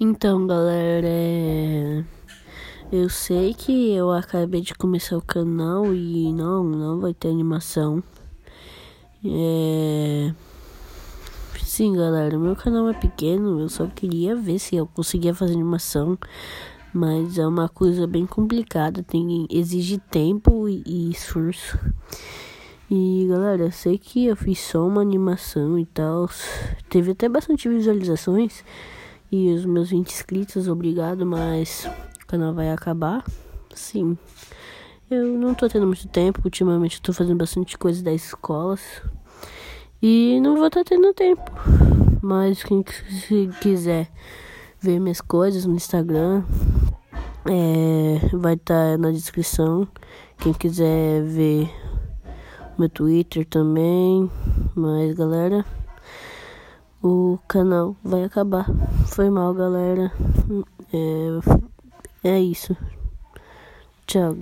Então, galera, é... eu sei que eu acabei de começar o canal e não, não vai ter animação. É... Sim, galera, meu canal é pequeno, eu só queria ver se eu conseguia fazer animação, mas é uma coisa bem complicada, tem exige tempo e, e esforço. E galera, eu sei que eu fiz só uma animação e tal, teve até bastante visualizações. E os meus 20 inscritos, obrigado, mas o canal vai acabar. Sim. Eu não tô tendo muito tempo, ultimamente eu tô fazendo bastante coisa da escola. E não vou estar tá tendo tempo. Mas quem quiser ver minhas coisas no Instagram, é, vai estar tá na descrição. Quem quiser ver meu Twitter também. Mas galera o canal vai acabar. Foi mal, galera. É, é isso. Tchau.